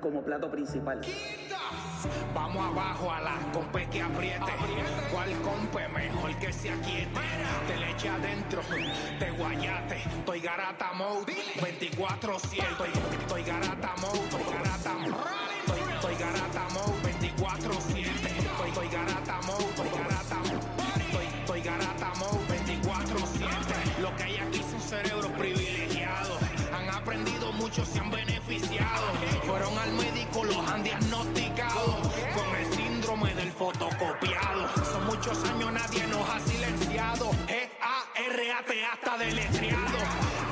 como plato principal. Vamos abajo a la compe que apriete. ¿Cuál compe mejor que se aquiete? Te le eche adentro, te guayate. Estoy garata mode, 24-7. Estoy, estoy garata mode, estoy garata mode. Estoy, estoy garata mode, 24-7. Años, nadie nos ha silenciado. G-A-R-A-T hasta deletreado.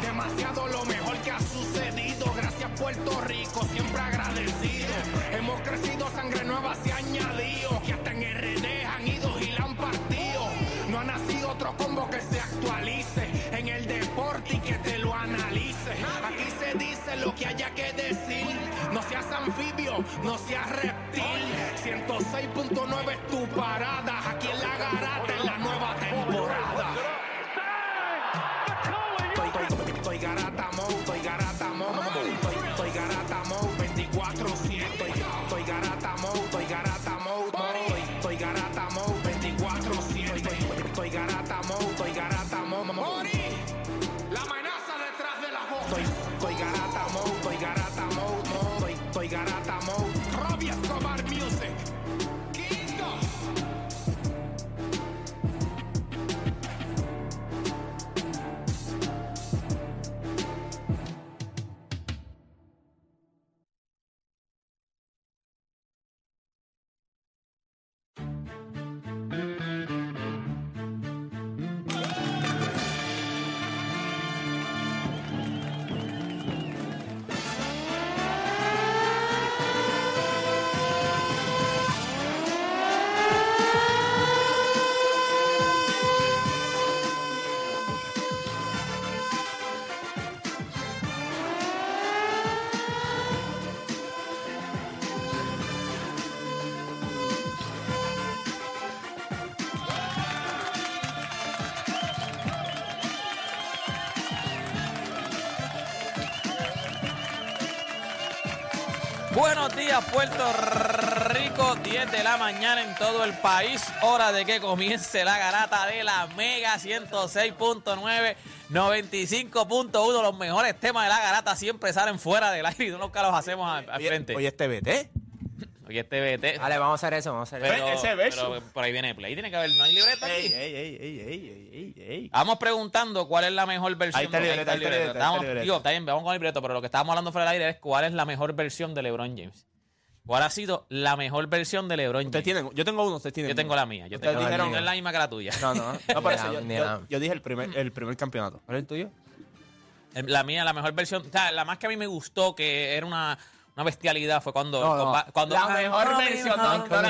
Demasiado lo mejor que ha sucedido. Gracias, Puerto Rico, siempre agradecido. Hemos crecido, sangre nueva se ha añadido. Que hasta en RD han ido y la han partido. No ha nacido otro combo que se actualice en el deporte y que te lo analice. Aquí se dice lo que haya que decir. No seas anfibio, no seas reptil. 106.9 es tu parada. Aquí en la garata días, Puerto Rico, 10 de la mañana en todo el país. Hora de que comience la garata de la Mega 106.9, 95.1. Los mejores temas de la garata siempre salen fuera del aire y no nunca los hacemos al, al frente. Oye, este BT. Oye, este vete. Dale, vamos a hacer eso, vamos a hacer eso. pero, ese verso. pero por ahí viene play. Tiene que haber, no hay libreta Ey, aquí. ey, ey, ey, ey, ey, ey. Vamos preguntando cuál es la mejor versión. Ahí está libreto, ahí está digo, bien, vamos con el libreto, pero lo que estábamos hablando fuera del aire es cuál es la mejor versión de LeBron James. ¿Cuál ha sido la mejor versión de LeBron Ustedes James? tienen, yo tengo uno, ustedes tienen Yo tengo uno. la mía. Yo Ustedes tengo dijeron- no es la misma que la tuya. No, no, no por eso Ni yo, dije el primer, el primer campeonato. ¿Cuál es el tuyo? La mía, la mejor versión, o sea, la más que a mí me gustó, que era una, una bestialidad, fue cuando... No, no. compa- cuando La mejor versión, no, no, la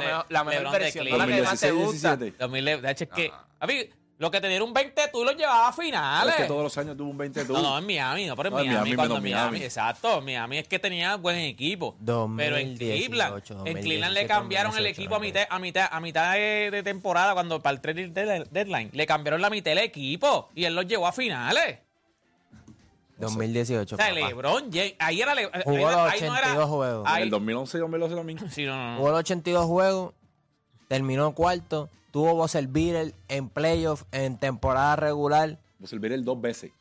mejor- la mejor versión, no la que Cleveland. más te gusta. 2000, de hecho, es que... A mí, lo que te dieron un 20, tú lo llevabas a finales. Es que todos los años tuvo un 20 tú. No, no, en Miami, no, pero en No, en Miami, Miami, cuando Miami, Miami. exacto, Miami es que tenía buen equipo. 2018, pero en Cleveland, en Cleveland le 2017, cambiaron el 2018, equipo a mitad, a mitad, a mitad de, temporada, cuando para el trade dead- deadline, le cambiaron la mitad del equipo y él los llevó a finales. 2018. O sea, papá. LeBron James, ahí era Le- Jugó los ahí no era, 82 juegos. En ahí- el 2011 y 2012 también. sí, no, no, no. Jugó los 82 juegos, terminó cuarto, tuvo buzzer beater en playoff, en temporada regular. El el dos veces.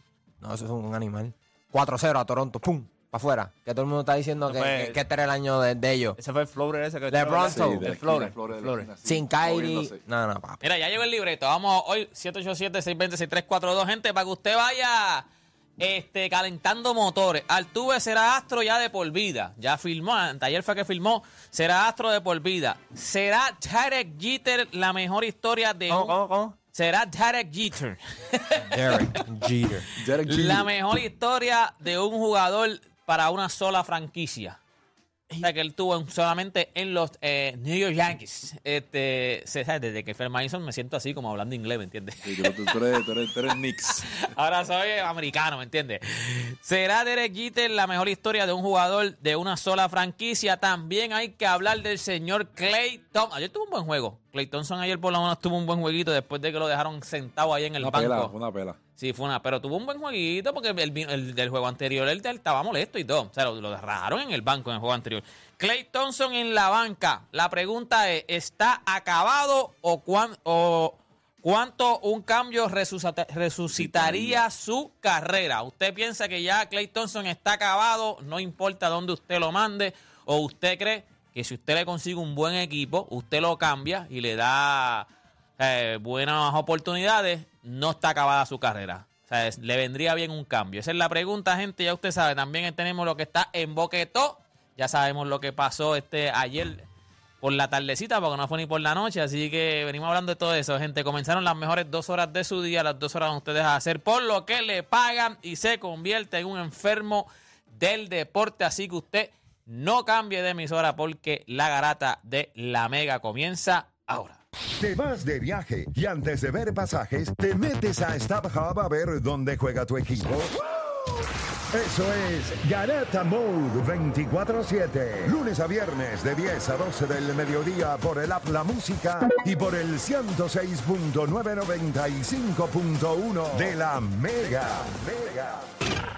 No, eso es un animal. 4-0 a Toronto, ¡pum! Para afuera. Que todo el mundo está diciendo que, fue- que- que este era el año de, de ellos. Ese fue el floater ese que Sí, el de esquina, Flores de esquina, sí, Sin Kyrie. No, no, papi. Mira, ya llegó el libreto. Vamos hoy, 787-620-6342, gente, para que usted vaya este, calentando motores. Altuve será astro ya de por vida. Ya filmó, ayer fue que filmó. Será astro de por vida. ¿Será Tarek Jeter la mejor historia de ¿Cómo, un- cómo, cómo? Será Tarek Jeter Derek Jeter. Derek Jeter. la mejor historia de un jugador para una sola franquicia. O sea, que él tuvo en- solamente en los eh, New York Yankees. Este, se-. Desde que fue el Madison me siento así como hablando inglés, ¿me entiendes? Sí, tú, tú- tú eres, tú eres, tú eres Knicks. Ahora soy americano, ¿me entiendes? ¿Será Derek Jeter la mejor historia de un jugador de una sola franquicia? También hay que hablar del señor Clay Thompson. Ayer tuvo un buen juego. Clay Thompson ayer por lo menos tuvo un buen jueguito después de que lo dejaron sentado ahí en el Una banco. pela, una pela. Sí, fue una, pero tuvo un buen jueguito porque el, del juego anterior él, él estaba molesto y todo. O sea, lo, lo rajaron en el banco en el juego anterior. Clay Thompson en la banca. La pregunta es, ¿está acabado o, cuán- o cuánto un cambio resucita- resucitaría su carrera? ¿Usted piensa que ya Clay Thompson está acabado? No importa dónde usted lo mande. ¿O usted cree que si usted le consigue un buen equipo, usted lo cambia y le da eh, buenas oportunidades, no está acabada su carrera. O sea, le vendría bien un cambio. Esa es la pregunta, gente. Ya usted sabe, también tenemos lo que está en Boquetó. Ya sabemos lo que pasó este ayer por la tardecita, porque no fue ni por la noche. Así que venimos hablando de todo eso, gente. Comenzaron las mejores dos horas de su día, las dos horas donde ustedes hacer por lo que le pagan y se convierte en un enfermo del deporte. Así que usted no cambie de emisora porque la garata de la mega comienza ahora. Te vas de viaje y antes de ver pasajes, te metes a StubHub a ver dónde juega tu equipo. Eso es Garata Mode 24-7. Lunes a viernes de 10 a 12 del mediodía por el app La Música y por el 106.995.1 de la Mega. Mega.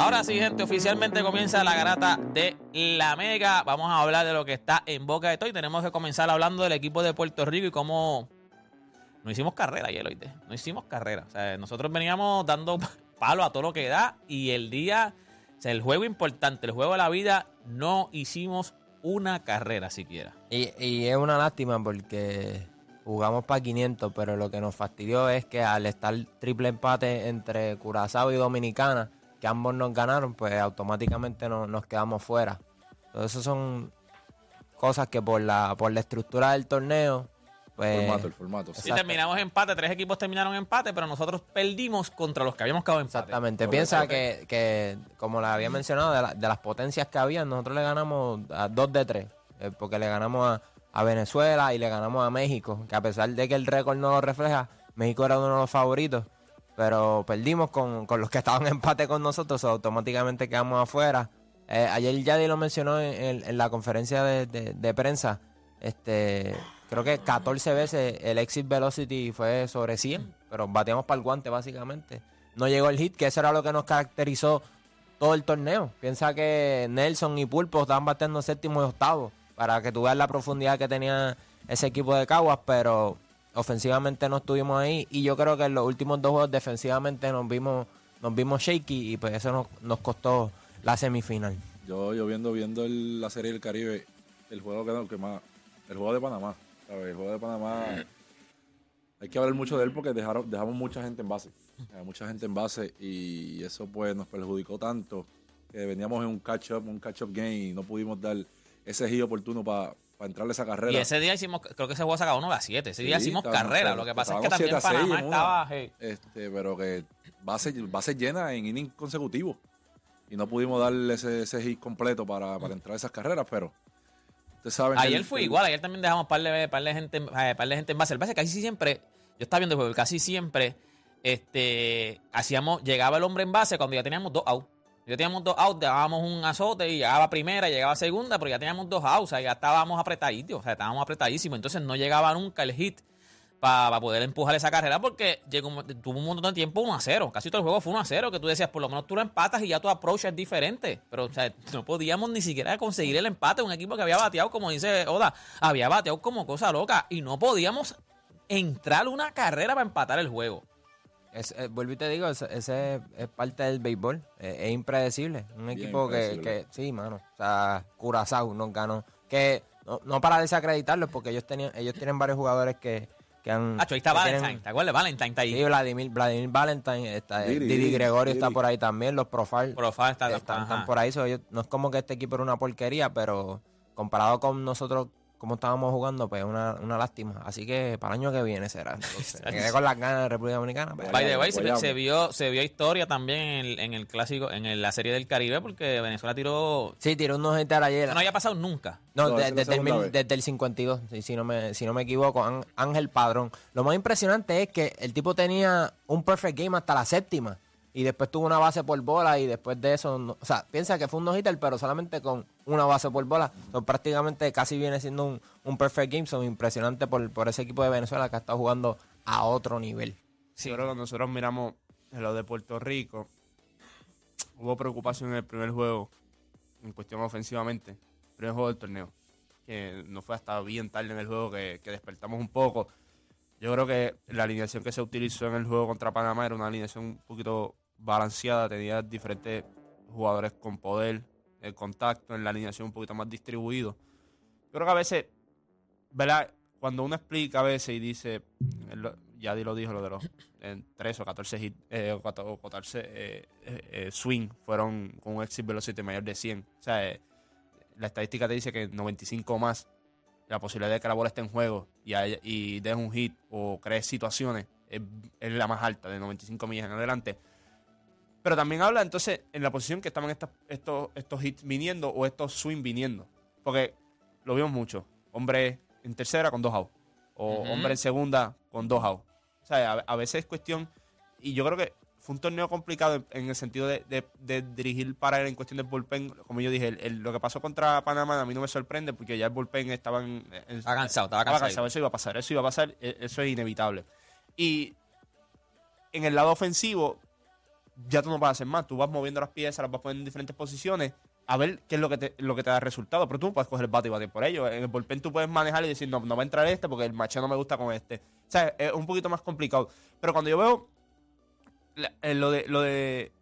Ahora sí, gente, oficialmente comienza la garata de la Mega. Vamos a hablar de lo que está en boca de todo y tenemos que comenzar hablando del equipo de Puerto Rico y cómo no hicimos carrera ayer, oíste. No hicimos carrera. O sea, nosotros veníamos dando palo a todo lo que da y el día, o sea, el juego importante, el juego de la vida, no hicimos una carrera siquiera. Y, y es una lástima porque jugamos para 500, pero lo que nos fastidió es que al estar triple empate entre Curazao y Dominicana, que ambos nos ganaron, pues automáticamente no- nos quedamos fuera. Entonces, eso son cosas que por la, por la estructura del torneo, pues... formato, el formato. sí. Y terminamos empate, tres equipos terminaron empate, pero nosotros perdimos contra los que habíamos quedado empate. Exactamente. Correcto. Piensa que, que, como le había mencionado, de, la- de las potencias que había, nosotros le ganamos a dos de tres. eh, porque le ganamos a, a Venezuela y le ganamos a México. Que a pesar de que el récord no lo refleja, México era uno de los favoritos. Pero perdimos con, con los que estaban en empate con nosotros, automáticamente quedamos afuera. Eh, ayer Yadi lo mencionó en, la conferencia de, de- prensa. Este, creo que 14 veces el exit velocity fue sobre 100, pero bateamos para el guante básicamente. No llegó el hit, que eso era lo que nos caracterizó todo el torneo. Piensa que Nelson y Pulpo estaban bateando séptimo y octavo para que tú veas la profundidad que tenía ese equipo de Caguas, pero ofensivamente no estuvimos ahí y yo creo que en los últimos dos juegos defensivamente nos vimos nos vimos shaky y pues eso nos, nos costó la semifinal. Yo, yo viendo, viendo el- la serie del Caribe, el juego que, que más, el juego de Panamá. El juego de Panamá, hay que hablar mucho de él porque dejaron, dejamos mucha gente en base, mucha gente en base y eso pues nos perjudicó tanto que veníamos en un catch up, un catch up game y no pudimos dar ese giro oportuno para entrarle esa carrera. Y ese día hicimos, creo que ese juego sacaba 9 a 7. Ese día Sí, hicimos carrera. Lo que pasa es que también estábamos 7 a 6 Panamá estaba. hey, Este, pero que base, base llena en inning consecutivo. Y no pudimos darle ese, ese hit completo para, para entrar a esas carreras, pero ustedes saben Ayer el- fue el- igual, ayer también dejamos par de, par de gente, eh, par de gente en base. El base casi siempre, yo estaba viendo el juego, casi siempre este, hacíamos, llegaba el hombre en base cuando ya teníamos dos outs. Ya teníamos dos outs, dábamos un azote y llegaba primera, llegaba segunda, pero ya teníamos dos outs, o sea, ya estábamos apretaditos, o sea, estábamos apretadísimos. Entonces no llegaba nunca el hit para poder empujar esa carrera porque llegó, tuvo un montón de tiempo 1 a 0. Casi todo el juego fue 1 a 0, que tú decías, por lo menos tú lo empatas y ya tu approach es diferente. Pero o sea, no podíamos ni siquiera conseguir el empate. Un equipo que había bateado, como dice Oda, había bateado como cosa loca y no podíamos entrar una carrera para empatar el juego. Es, eh, vuelvo y te digo, ese, ese es parte del béisbol. Eh, es impredecible. Un Bien equipo que, impredecible. que, sí, mano. O sea, Curazao nos ganó. Que no, no para desacreditarlos, porque ellos tenían, ellos tienen varios jugadores que, que han. Hacho, ahí está que tienen- Valentine, ¿te acuerdas? Valentine está ahí. Sí, Vladimir, Vladimir Valentine, está, Didi, Didi, Didi, Gregorio está por ahí también, los Profile Profile está, están, están por ahí. so, ellos- no es como que este equipo era una porquería, pero comparado con nosotros cómo estábamos jugando, pues una, una lástima. Así que para el año que viene será. Entonces, me quedé con las ganas de República Dominicana. pero- By the way, se, vio, se vio historia también en el, en el clásico, en el- la serie del Caribe, porque Venezuela tiró. Sí, tiró unos hitters ayer. Eso no había pasado nunca. No, No, de- desde, el, vez. desde el 52, si, si no me, si no me equivoco, Án- Ángel Padrón. Lo más impresionante es que el tipo tenía un perfect game hasta la séptima y después tuvo una base por bola y después de eso, no- o sea, piensa que fue un no-hitter, pero solamente con una base por bola. So, prácticamente casi viene siendo un, un perfect game, son impresionante por, por ese equipo de Venezuela que ha estado jugando a otro nivel. Yo creo que nosotros miramos lo de Puerto Rico. Hubo preocupación en el primer juego, en cuestión ofensivamente. Primer juego del torneo. Que no fue hasta bien tarde en el juego que, que despertamos un poco. Yo creo que la alineación que se utilizó en el juego contra Panamá era una alineación un poquito balanceada. Tenía diferentes jugadores con poder, el contacto, en la alineación un poquito más distribuido. Yo creo que a veces, ¿verdad? Cuando uno explica a veces y dice, lo- ya lo dijo, lo de los en 13 o 14 hit, eh, o 14, o 14, eh, eh, eh, swing fueron con un exit velocity mayor de 100. O sea, eh, la estadística te dice que 95 o más, la posibilidad de que la bola esté en juego y, haya- y des un hit o crees situaciones es, es la más alta, de 95 millas en adelante. Pero también habla entonces en la posición que estaban estas- estos, estos hits viniendo o estos swing viniendo. Porque lo vimos mucho. Hombre en tercera con dos outs. O hombre en segunda con dos outs. O sea, a, a veces es cuestión. Y yo creo que fue un torneo complicado en, el sentido de, de- de dirigir para él en cuestión del bullpen. Como yo dije, el- el- lo que pasó contra Panamá a mí no me sorprende porque ya el bullpen estaba en. en- Estaba cansado, estaba cansado. cansado, Eso iba a pasar, eso iba a pasar, e- eso es inevitable. Y en el lado ofensivo, ya tú no vas a hacer más. Tú vas moviendo las piezas, las vas poniendo en diferentes posiciones a ver qué es lo que te, lo que te da resultado. Pero tú no puedes coger el bate y batir por ello. En el bullpen tú puedes manejar y decir, no, no va a entrar este porque el macheo no me gusta con este. O sea, es un poquito más complicado. Pero cuando yo veo eh, lo, de, lo de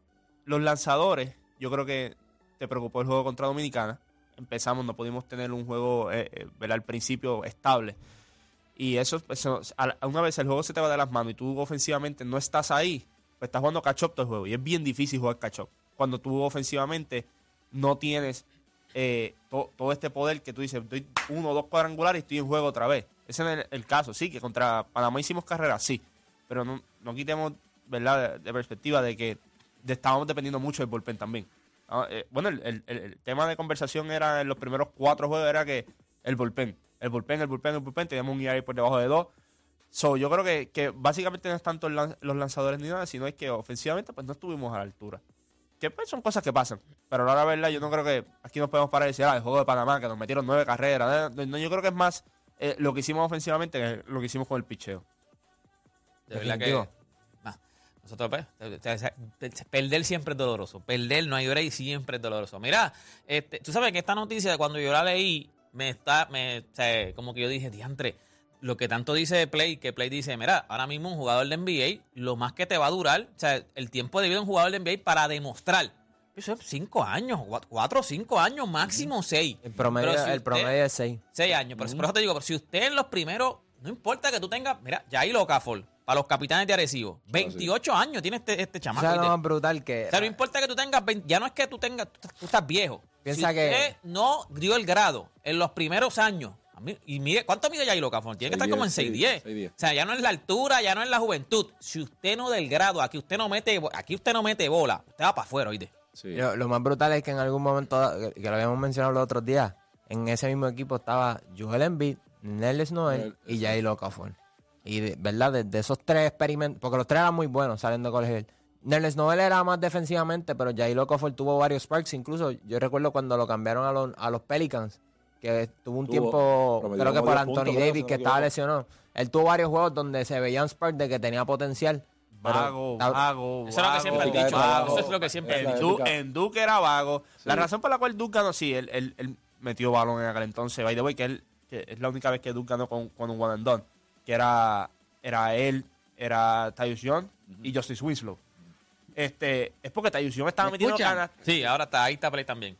los lanzadores, yo creo que te preocupó el juego contra Dominicana. Empezamos, no pudimos tener un juego eh, eh, al principio estable. Y eso, la- una vez el juego se te va de las manos y tú ofensivamente no estás ahí, pues estás jugando catch-up todo el juego. Y es bien difícil jugar catch-up. Cuando tú ofensivamente no tienes eh, to- todo este poder que tú dices, doy uno o dos cuadrangulares y estoy en juego otra vez. Ese es el, el caso, sí, que contra Panamá hicimos carrera, sí. Pero no, no quitemos, ¿verdad?, de, perspectiva de que estábamos dependiendo mucho del bullpen también. Ah, eh, bueno, el, el- tema de conversación era en los primeros cuatro juegos era que el bullpen, el bullpen, el bullpen, el bullpen, teníamos un ERA por debajo de dos. So, yo creo que, que básicamente no es tanto lan- los lanzadores ni nada, sino es que ofensivamente pues no estuvimos a la altura. Que pues son cosas que pasan. Pero ahora, la verdad, yo no creo que aquí nos podemos parar y decir, ah, el juego de Panamá, que nos metieron nueve carreras. No, no, yo creo que es más eh, lo que hicimos ofensivamente que lo que hicimos con el picheo. De verdad que. Nosotros, pues, perder siempre es doloroso. Perder no hay hora y siempre es doloroso. Mira, este, tú sabes que esta noticia, cuando yo la leí, me está, me, o sea, como que yo dije, diantre, lo que tanto dice Play, que Play dice, mira, ahora mismo un jugador de NBA, lo más que te va a durar, o sea, el tiempo de vida de un jugador de NBA para demostrar. Eso es cinco años, cua- cuatro o cinco años, máximo seis. El promedio, si el usted- promedio es 6. Seis años. Pero por eso te digo, pero si usted en los primeros, no importa que tú tengas, mira, Jair Okafor, para los capitanes de Arecibo, 28 años tiene este, este O chamaco. sea, lo más brutal que... O sea, no importa que tú tengas, 20 ya no es que tú tengas, tú, estás viejo. Piensa si que- usted no dio el grado en los primeros años, y mire, ¿cuánto mide Jair Okafor? Tiene que estar 6'10", como en sí, 6'10. 6'10". O sea, ya no es la altura, ya no es la juventud. Si usted no del grado, aquí usted no mete, aquí usted no mete bola, usted va para afuera, oíste. Sí. Lo, lo más brutal es que en algún momento, que, que lo habíamos mencionado los otros días, en ese mismo equipo estaba Joel Embiid, Noel Noel, y Jair Okafor. Y, de, ¿verdad? De, de esos tres experimentos, porque los tres eran muy buenos saliendo de colegio. Nellis Noel era más defensivamente, pero Jair Okafor tuvo varios sparks. Incluso yo recuerdo cuando lo cambiaron a los, a los Pelicans, que tuvo un Tuvo, tiempo, creo que por 10 Anthony Davis, que estaba lesionado. Él tuvo varios juegos donde se veían sparks de que tenía potencial. pero Vago, vago, Eso es lo que siempre han dicho. Eso es lo que siempre En. Du- en Duke era vago. La razón por la cual Duke ganó, sí, él, él- él metió balón en aquel entonces. By the way, que, él, que es la única vez que Duke ganó con, con un one and done. Que era, era él, era Tyus Young y Justice Winslow. Este, es porque Tyus Young estaba ¿Me metiendo escuchan? ganas. Sí, ahora está, ahí está Play también.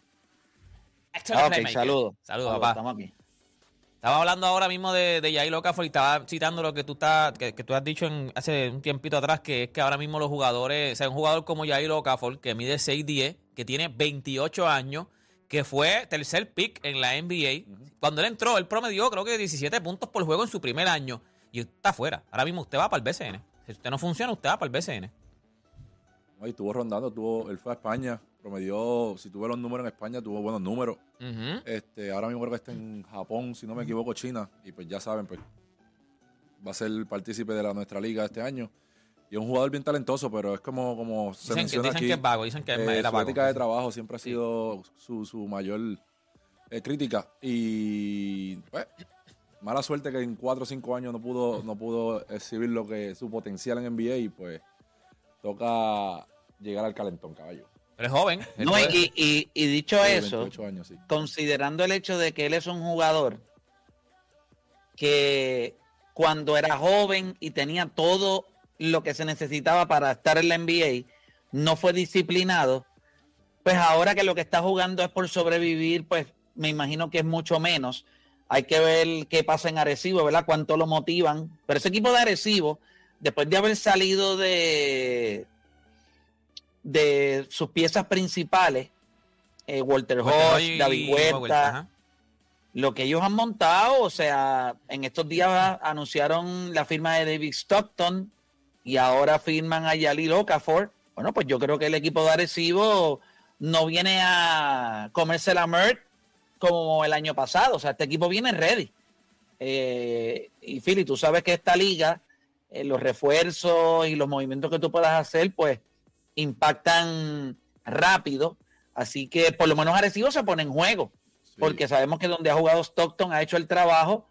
Ah, saludos. Saludos, papá. Estamos aquí. Estaba hablando ahora mismo de, de Yair Okafor y estaba citando lo que tú, estás, que, que tú has dicho en, hace un tiempito atrás, que es que ahora mismo los jugadores, o sea, un jugador como Yair Okafor, que mide 6'10", que tiene 28 años, que fue tercer pick en la NBA. Cuando él entró, él promedió creo que 17 puntos por juego en su primer año. Y usted está fuera. Ahora mismo usted va para el BCN. Si usted no funciona, usted va para el BCN. No, y estuvo rondando, tuvo, él fue a España, promedió, si tuve los números en España, tuvo buenos números. Este, ahora mismo creo que está en Japón, si no me equivoco, China. Y pues ya saben, pues va a ser partícipe de la, nuestra liga este año. Y es un jugador bien talentoso, pero es como, como se Dicen, que, menciona dicen aquí. que es vago, dicen que es- eh, vago. ética de trabajo siempre ha sido su, su mayor eh, crítica. Y pues, mala suerte que en cuatro o cinco años no pudo, no pudo exhibir lo que su potencial en NBA y pues toca llegar al calentón, caballo. Pero es joven. No, y, y- y dicho eso, 28 años, sí. considerando el hecho de que él es un jugador que cuando era joven y tenía todo lo que se necesitaba para estar en la NBA, no fue disciplinado, pues ahora que lo que está jugando es por sobrevivir, pues me imagino que es mucho menos. Hay que ver qué pasa en Arecibo, ¿verdad? Cuánto lo motivan. Pero ese equipo de Arecibo, después de haber salido de, de sus piezas principales, eh, Walter Hodge, David Huerta, lo que ellos han montado, o sea, en estos días anunciaron la firma de David Stockton y ahora firman a Yalil Okafor. Bueno, pues yo creo que el equipo de Arecibo no viene a comerse la Mert como el año pasado. O sea, este equipo viene ready. Eh, y Philly, tú sabes que esta liga, eh, los refuerzos y los movimientos que tú puedas hacer, pues impactan rápido. Así que por lo menos Arecibo se pone en juego Sí. porque sabemos que donde ha jugado Stockton ha hecho el trabajo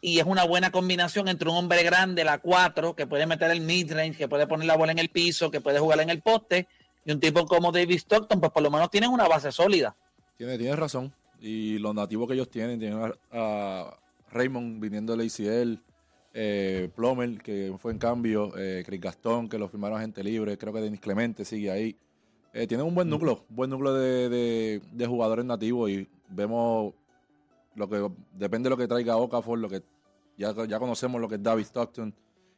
y es una buena combinación entre un hombre grande, la 4, que puede meter el mid-range, que puede poner la bola en el piso, que puede jugar en el poste, y un tipo como David Stockton, pues por lo menos tienen una base sólida. Tiene, tienes razón. Y los nativos que ellos tienen, tienen a, a Raymond viniendo del ACL, eh, Plomer, que fue en cambio, eh, Chris Gastón, que lo firmaron a gente libre, creo que Denis Clemente sigue ahí. Eh, tienen un buen núcleo, un buen núcleo de, de- de jugadores nativos y vemos lo que depende de lo que traiga Okafor, lo que ya, ya conocemos lo que es David Stockton,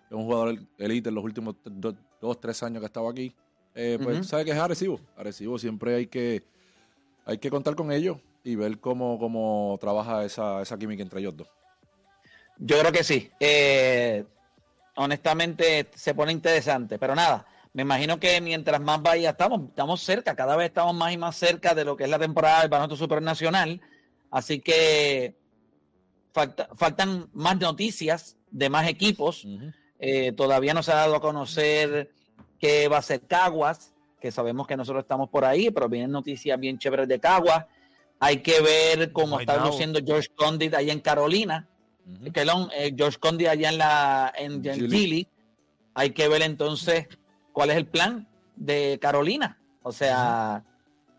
es un jugador elite en los últimos do- dos, tres años que ha estado aquí. Eh, pues Ujú. sabe que es Arecibo. Arecibo siempre hay que hay que contar con ellos y ver cómo, cómo trabaja esa, esa química entre ellos dos. Yo creo que sí. Eh, honestamente se pone interesante, pero nada, me imagino que mientras más vaya, estamos, estamos cerca, cada vez estamos más y más cerca de lo que es la temporada del baloncesto supernacional, así que falta- faltan más noticias de más equipos. Eh, todavía no se ha dado a conocer qué va a ser Caguas, que sabemos que nosotros estamos por ahí, pero vienen noticias bien chéveres de Caguas. Hay que ver cómo está luciendo George Condit allá en Carolina. Eh, George Condi allá en la en. Gili. Hay que ver entonces cuál es el plan de Carolina. O sea,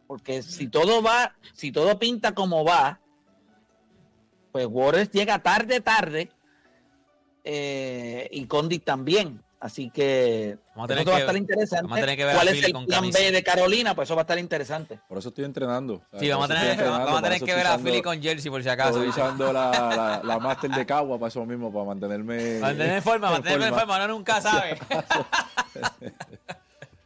porque si todo va, si todo pinta como va, pues Waters llega tarde, tarde, eh, y Condi también. Así que Vamos a tener eso va a que- estar interesante. vamos a tener que ver a ¿Cuál es el plan camisa. B de Carolina? Pues eso va a estar interesante. Por eso estoy entrenando. Sí, vamos a tener, vamos a tener que ver a Philly con Jersey por si acaso. Estoy usando la, la, la Master de Cagua para eso mismo, para mantenerme. Mantener en forma, mantenerme en forma, uno nunca sabe.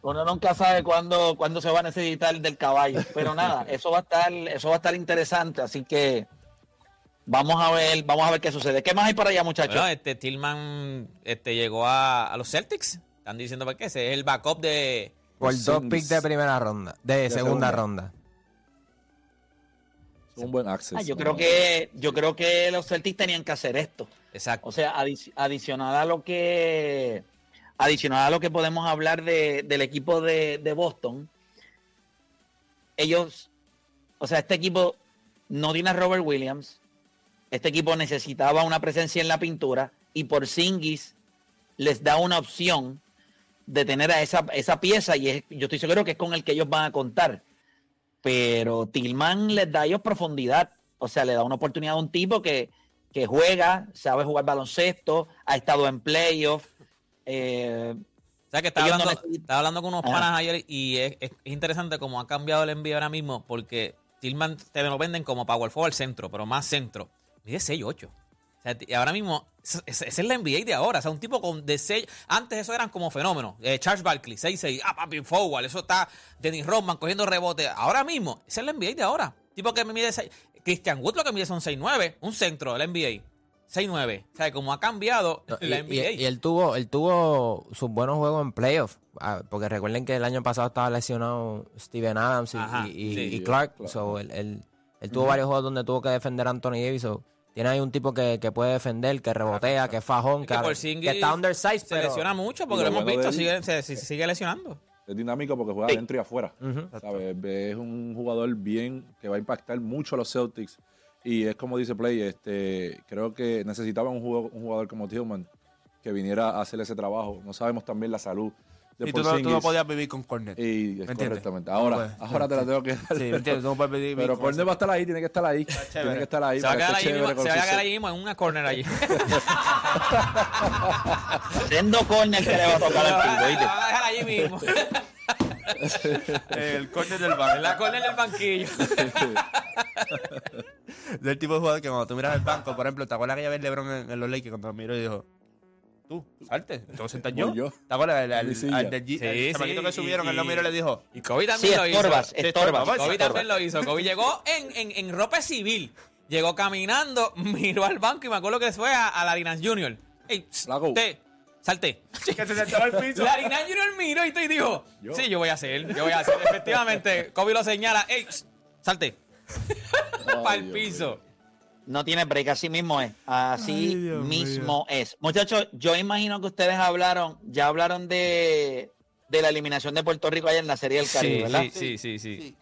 Uno nunca sabe cuándo, cuándo se va a necesitar del caballo. Pero nada, eso va a estar, eso va a estar interesante. Así que vamos a ver, vamos a ver qué sucede. ¿Qué más hay por allá, muchachos? Bueno, este Tillman este, llegó a, a los Celtics. Están diciendo por qué. Ese es el backup de. Por dos picks de primera ronda, de, segunda, segunda. ronda. Es un buen access. Ah, yo creo que, yo creo que los Celtics tenían que hacer esto. Exacto. O sea, adic- adicional a lo que adicional a lo que podemos hablar de- del equipo de, de Boston, ellos, o sea, este equipo no tiene a Robert Williams, este equipo necesitaba una presencia en la pintura y por Singis les da una opción de tener a esa, esa pieza y es- yo estoy seguro que es con el que ellos van a contar. Pero Tillman les da a ellos profundidad, o sea, le da una oportunidad a un tipo que, que juega, sabe jugar baloncesto, ha estado en playoff. eh, O sea que estaba no hablando, estaba hablando con unos panas ayer y es, es- es interesante cómo ha cambiado el envío ahora mismo porque Tillman te lo venden como power forward centro, pero más centro. Mide 6'8". O sea, y ahora mismo, esa es la NBA de ahora. O sea, un tipo con de 6... Antes eso eran como fenómenos. Eh, Charles Barkley, 6'6". Ah, papi, forward. Eso está Dennis Rodman cogiendo rebote. Ahora mismo, esa es la NBA de ahora. Tipo que me mide seis- Christian Wood lo que mide son 6'9, un centro del NBA. 6'9. O sea, como ha cambiado No, y, la y- NBA. y él tuvo, él tuvo sus buenos juegos en playoffs. ah, Porque recuerden que el año pasado estaba lesionado Steven Adams y, Ajá, y- y- sí. y Clark. So, él, él- él tuvo varios juegos donde tuvo que defender a Anthony Davis. so, tiene ahí un tipo que, que puede defender, que rebotea, que es fajón, Es que, que que está undersized, se pero... lesiona mucho porque lo lo hemos visto, sigue, se, se- sigue lesionando. Es dinámico porque juega adentro y afuera. Es un jugador bien que va a impactar mucho a los Celtics. Y es como dice Play, este, creo que necesitaban un jugador, un jugador como Tillman que viniera a hacer ese trabajo. No sabemos también la salud de Y tú no, tú no podías vivir con Cornet. Y correctamente. Ahora, No ahora te la tengo que dar. Sí, ¿me entiendes? Tú no puedes vivir Pero Cornet va a estar ahí, tiene que estar ahí. Tiene chévere. que estar ahí. Se va a quedar esté mismo, se va a sus- quedar allí mismo en una corner allí. Sendo corner que le va a tocar al va ¿viste? a dejar allí mismo. El Cornet del banco. La corner del banquillo. Del tipo de jugador que cuando tú miras el banco, por ejemplo, ¿te acuerdas que ya ves LeBron en, en los Lakers cuando miró y dijo, tú, salte, a sentar yo? Yo. ¿Te acuerdas? Al del G- Sí, el sí, chamaquito que y- subieron, él lo miró y le dijo, Y Kobe Sí, también lo hizo. estorbas, estorbas. estorbas. Kobe estorbas. también lo hizo. Kobe llegó en, en, en ropa civil. Llegó caminando, miró al banco y me acuerdo que fue a, a Larinas Jr. Ey, te, salte. que se sentó al piso. Larinas Jr. miró y te dijo, Yo. sí, yo voy a hacer, yo voy a hacer. Efectivamente, Kobe lo señala, ey, salte. Para el Dios piso. No tiene break, así mismo es. Así Ay, mismo es. Muchachos, yo imagino que ustedes hablaron, ya hablaron de, de la eliminación de Puerto Rico allá en la Serie del Caribe, Sí, ¿verdad? sí, sí, sí, sí.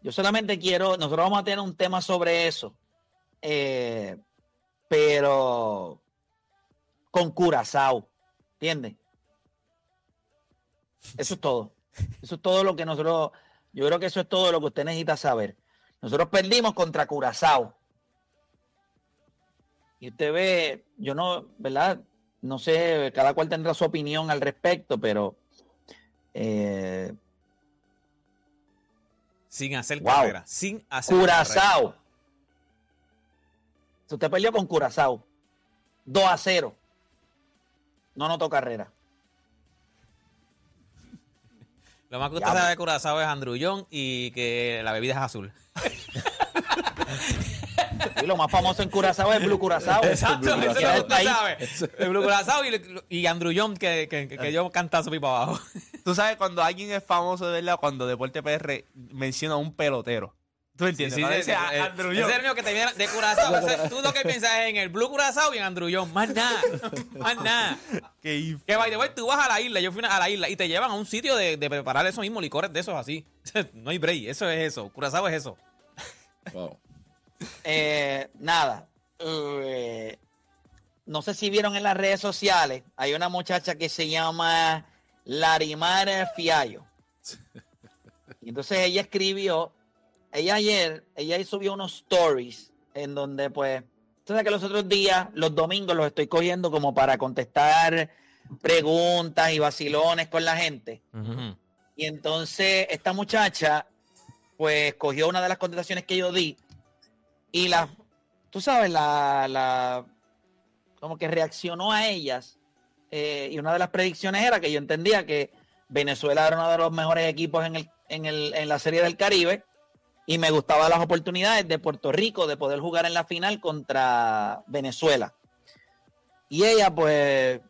Yo solamente quiero, nosotros vamos a tener un tema sobre eso, eh, pero con Curazao, ¿entiendes? Eso es todo. Eso es todo lo que nosotros, yo creo que eso es todo lo que usted necesita saber. Nosotros perdimos contra Curazao. Y usted ve, yo no, ¿verdad? No sé, cada cual tendrá su opinión al respecto, pero eh, Sin hacer Wow. carrera. Sin hacer. Curazao. Usted perdió con Curazao. 2 a 0. No anotó carrera. Lo más que usted Ya, sabe de Curazao es Andrullón y que la bebida es azul. Y lo más famoso en Curazao es Blue Curazao. Exacto, Blue eso es lo que sabe. Blue Curazao y, y Andrullón que, que, que, que yo cantazo pipa abajo. Tú sabes cuando alguien es famoso de verdad, cuando Deporte PR menciona a un pelotero. ¿Tú entiendes? Sí, sí, dice eh, a- eh, Andrullón. ese es el único que te viene de Curazao. Ese- Tú lo que piensas es en el Blue Curazao y en Andrullón. Más nada. Más nada. Que by the way, tú vas a la isla, yo fui a la isla y te llevan a un sitio de, de preparar esos mismos licores de esos así. No hay break, eso es eso. Curazao es eso. Wow. Eh, nada. Eh, no sé si vieron en las redes sociales. Hay una muchacha que se llama Larimar Fiallo. Y entonces ella escribió, ella ayer, ella subió unos stories en donde pues, sabes que los otros días, los domingos los estoy cogiendo como para contestar preguntas y vacilones con la gente. Y entonces esta muchacha, pues cogió una de las contestaciones que yo di y la, tú sabes, la, la, como que reaccionó a ellas. eh, y una de las predicciones era que yo entendía que Venezuela era uno de los mejores equipos en, el, en, el, en la Serie del Caribe y me gustaban las oportunidades de Puerto Rico de poder jugar en la final contra Venezuela. Y ella pues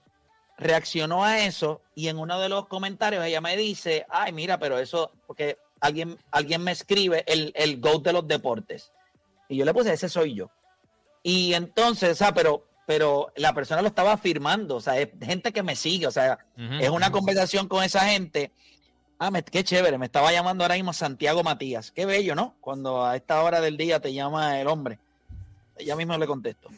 reaccionó a eso y en uno de los comentarios ella me dice, ay mira, pero eso, porque alguien, alguien me escribe el, el de los deportes. Y yo le puse, ese soy yo. Y entonces, o sea, pero, pero la persona lo estaba afirmando, o sea, es gente que me sigue, o sea, es una conversación con esa gente. Ah, me- qué chévere, me estaba llamando ahora mismo Santiago Matías. Qué bello, ¿no? Cuando a esta hora del día te llama el hombre. Ya mismo le contesto.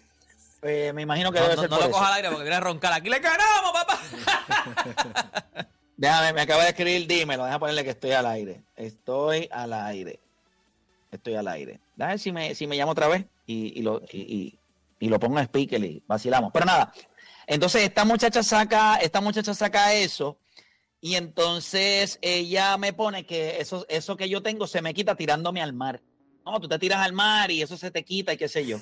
Eh, me imagino que No, debe no, ser no por lo eso. coja al aire porque viene a roncar. Aquí le ganamos, papá. Déjame, me acaba de escribir, dímelo, deja ponerle que estoy al aire. Estoy al aire. Estoy al aire. Ver si me, si me llamo otra vez y, y lo, y, y- lo pongo en speaker y vacilamos. Pero nada. Entonces esta muchacha saca, esta muchacha saca eso y entonces ella me pone que eso, eso que yo tengo se me quita tirándome al mar. No, tú te tiras al mar y eso se te quita y qué sé yo.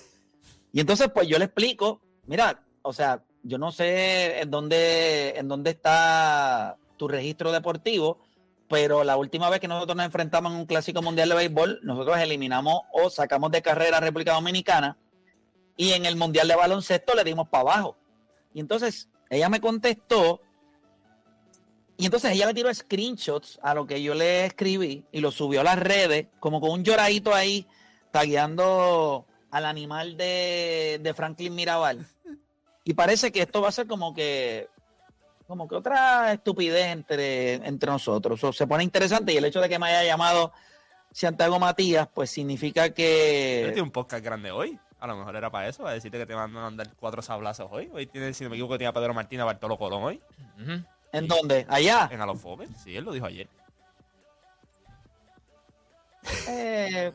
Y entonces pues yo le explico, mira, o sea, yo no sé en dónde, en dónde está tu registro deportivo, pero la última vez que nosotros nos enfrentamos en un clásico mundial de béisbol, nosotros eliminamos o sacamos de carrera a República Dominicana y en el mundial de baloncesto le dimos para abajo. Y entonces ella me contestó y entonces ella le tiró screenshots a lo que yo le escribí y lo subió a las redes, como con un lloradito ahí, tagueando al animal de, de Franklin Mirabal. Y parece que esto va a ser como que como que otra estupidez entre, entre nosotros. O se pone interesante y el hecho de que me haya llamado Santiago Matías, pues significa Pero que... tiene un podcast grande hoy. A lo mejor era para eso, para decirte que te van a mandar cuatro sablazos hoy. Hoy tiene, si no me equivoco, tiene a Pedro Martínez a Bartolo Colón hoy. ¿En dónde? Allá. En Alofobes. Sí, él lo dijo ayer. Eh,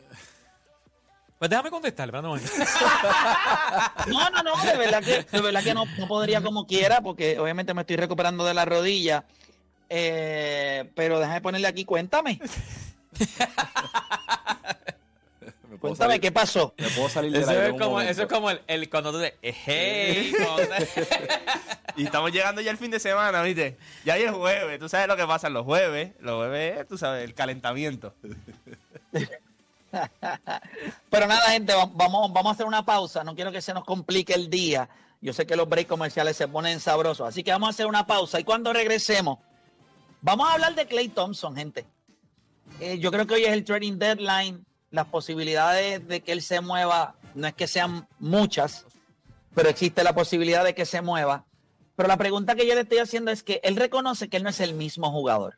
Pues déjame un momento. no, no, no, de verdad que, de verdad que no, no podría como quiera, porque obviamente me estoy recuperando de la rodilla. Eh, pero déjame ponerle aquí, cuéntame. Cuéntame salir- qué pasó. Me puedo salir de Eso la es como, eso es como el, el cuando tú dices, eh, hey, Y estamos llegando ya el fin de semana, ¿viste? Ya hay el jueves. Tú sabes lo que pasa los jueves. Los jueves, tú sabes, el calentamiento. Pero nada, gente, va- vamos, vamos a hacer una pausa. No quiero que se nos complique el día. Yo sé que los breaks comerciales se ponen sabrosos. Así que vamos a hacer una pausa. Y cuando regresemos, vamos a hablar de Clay Thompson, gente. Eh, yo creo que hoy es el trading deadline. Las posibilidades de que él se mueva no es que sean muchas, pero existe la posibilidad de que se mueva. Pero la pregunta que yo le estoy haciendo es que él reconoce que él no es el mismo jugador.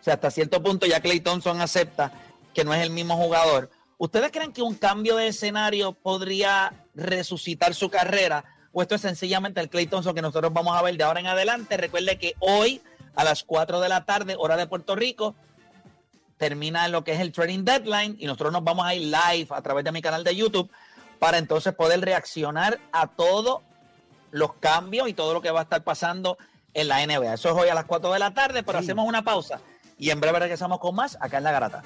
O sea, hasta cierto punto ya Clay Thompson acepta que no es el mismo jugador. ¿Ustedes creen que un cambio de escenario podría resucitar su carrera? ¿O esto es sencillamente el Clay Thompson que nosotros vamos a ver de ahora en adelante? Recuerde que hoy a las 4 de la tarde, hora de Puerto Rico, termina lo que es el trading deadline y nosotros nos vamos a ir live a través de mi canal de YouTube para entonces poder reaccionar a todos los cambios y todo lo que va a estar pasando en la NBA. Eso es hoy a las 4 de la tarde, pero hacemos una pausa y en breve regresamos con más acá en La Garata.